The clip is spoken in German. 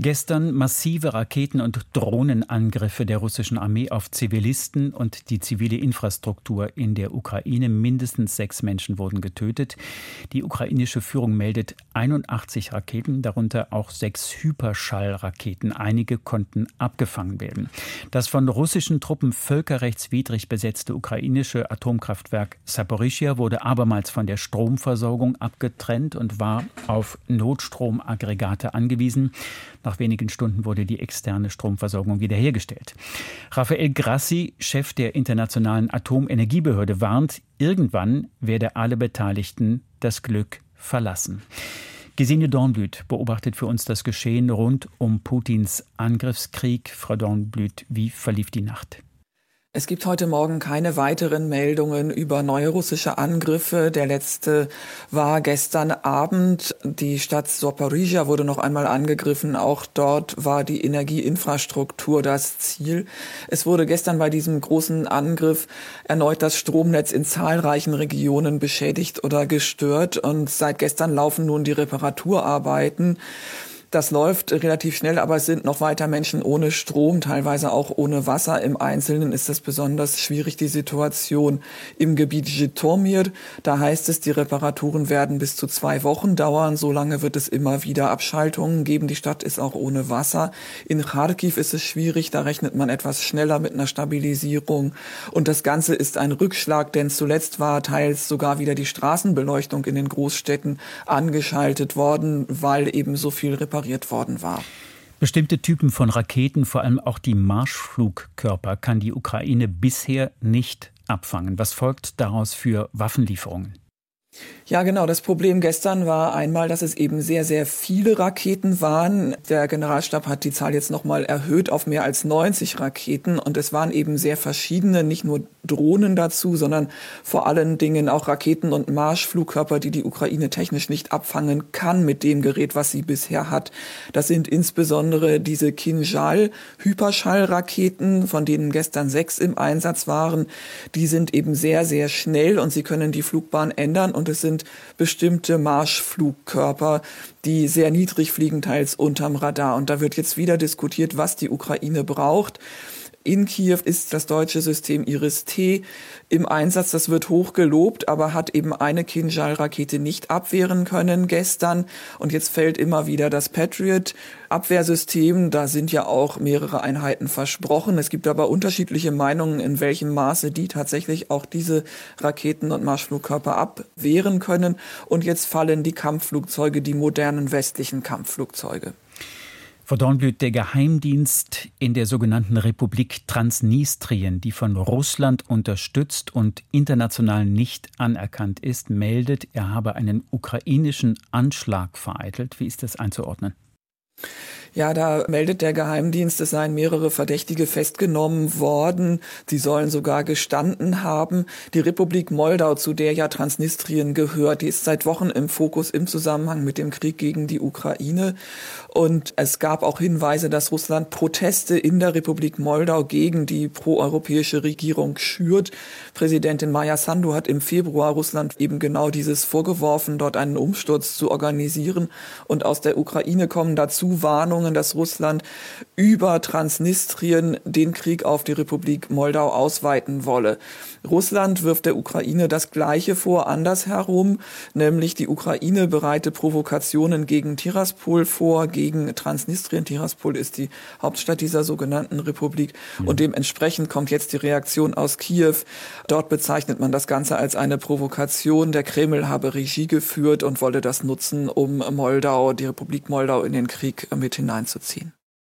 Gestern massive Raketen- und Drohnenangriffe der russischen Armee auf Zivilisten und die zivile Infrastruktur in der Ukraine. Mindestens sechs Menschen wurden getötet. Die ukrainische Führung meldet 81 Raketen, darunter auch sechs Hyperschallraketen. Einige konnten abgefangen werden. Das von russischen Truppen völkerrechtswidrig besetzte ukrainische Atomkraftwerk Saporischia wurde abermals von der Stromversorgung abgetrennt und war auf Notstromaggregate angewiesen. Nach wenigen Stunden wurde die externe Stromversorgung wiederhergestellt. Rafael Grassi, Chef der Internationalen Atomenergiebehörde, warnt, irgendwann werde alle Beteiligten das Glück verlassen. Gesine Dornblüt beobachtet für uns das Geschehen rund um Putins Angriffskrieg. Frau Dornblüt, wie verlief die Nacht? Es gibt heute Morgen keine weiteren Meldungen über neue russische Angriffe. Der letzte war gestern Abend. Die Stadt Soporizhia wurde noch einmal angegriffen. Auch dort war die Energieinfrastruktur das Ziel. Es wurde gestern bei diesem großen Angriff erneut das Stromnetz in zahlreichen Regionen beschädigt oder gestört. Und seit gestern laufen nun die Reparaturarbeiten. Das läuft relativ schnell, aber es sind noch weiter Menschen ohne Strom, teilweise auch ohne Wasser. Im Einzelnen ist es besonders schwierig, die Situation im Gebiet Jitomir. Da heißt es, die Reparaturen werden bis zu zwei Wochen dauern. Solange wird es immer wieder Abschaltungen geben. Die Stadt ist auch ohne Wasser. In Kharkiv ist es schwierig. Da rechnet man etwas schneller mit einer Stabilisierung. Und das Ganze ist ein Rückschlag, denn zuletzt war teils sogar wieder die Straßenbeleuchtung in den Großstädten angeschaltet worden, weil eben so viel Reparatur repariert worden war. Bestimmte Typen von Raketen, vor allem auch die Marschflugkörper, kann die Ukraine bisher nicht abfangen. Was folgt daraus für Waffenlieferungen? Ja, genau. Das Problem gestern war einmal, dass es eben sehr, sehr viele Raketen waren. Der Generalstab hat die Zahl jetzt nochmal erhöht auf mehr als 90 Raketen. Und es waren eben sehr verschiedene, nicht nur Drohnen dazu, sondern vor allen Dingen auch Raketen und Marschflugkörper, die die Ukraine technisch nicht abfangen kann mit dem Gerät, was sie bisher hat. Das sind insbesondere diese Kinjal Hyperschallraketen, von denen gestern sechs im Einsatz waren. Die sind eben sehr, sehr schnell und sie können die Flugbahn ändern und es sind bestimmte Marschflugkörper, die sehr niedrig fliegen, teils unterm Radar. Und da wird jetzt wieder diskutiert, was die Ukraine braucht. In Kiew ist das deutsche System Iris-T im Einsatz. Das wird hoch gelobt, aber hat eben eine Kinjal-Rakete nicht abwehren können gestern. Und jetzt fällt immer wieder das Patriot-Abwehrsystem. Da sind ja auch mehrere Einheiten versprochen. Es gibt aber unterschiedliche Meinungen, in welchem Maße die tatsächlich auch diese Raketen und Marschflugkörper abwehren können. Und jetzt fallen die Kampfflugzeuge, die modernen westlichen Kampfflugzeuge. Frau Dornblüt, der Geheimdienst in der sogenannten Republik Transnistrien, die von Russland unterstützt und international nicht anerkannt ist, meldet, er habe einen ukrainischen Anschlag vereitelt. Wie ist das einzuordnen? Ja, da meldet der Geheimdienst, es seien mehrere Verdächtige festgenommen worden. Sie sollen sogar gestanden haben. Die Republik Moldau, zu der ja Transnistrien gehört, die ist seit Wochen im Fokus im Zusammenhang mit dem Krieg gegen die Ukraine. Und es gab auch Hinweise, dass Russland Proteste in der Republik Moldau gegen die proeuropäische Regierung schürt. Präsidentin Maya Sandu hat im Februar Russland eben genau dieses vorgeworfen, dort einen Umsturz zu organisieren. Und aus der Ukraine kommen dazu Warnungen, Warnungen, dass Russland über Transnistrien den Krieg auf die Republik Moldau ausweiten wolle. Russland wirft der Ukraine das Gleiche vor, andersherum, nämlich die Ukraine bereite Provokationen gegen Tiraspol vor, gegen Transnistrien. Tiraspol ist die Hauptstadt dieser sogenannten Republik mhm. und dementsprechend kommt jetzt die Reaktion aus Kiew. Dort bezeichnet man das Ganze als eine Provokation. Der Kreml habe Regie geführt und wolle das nutzen, um Moldau, die Republik Moldau in den Krieg mit hineinzuziehen.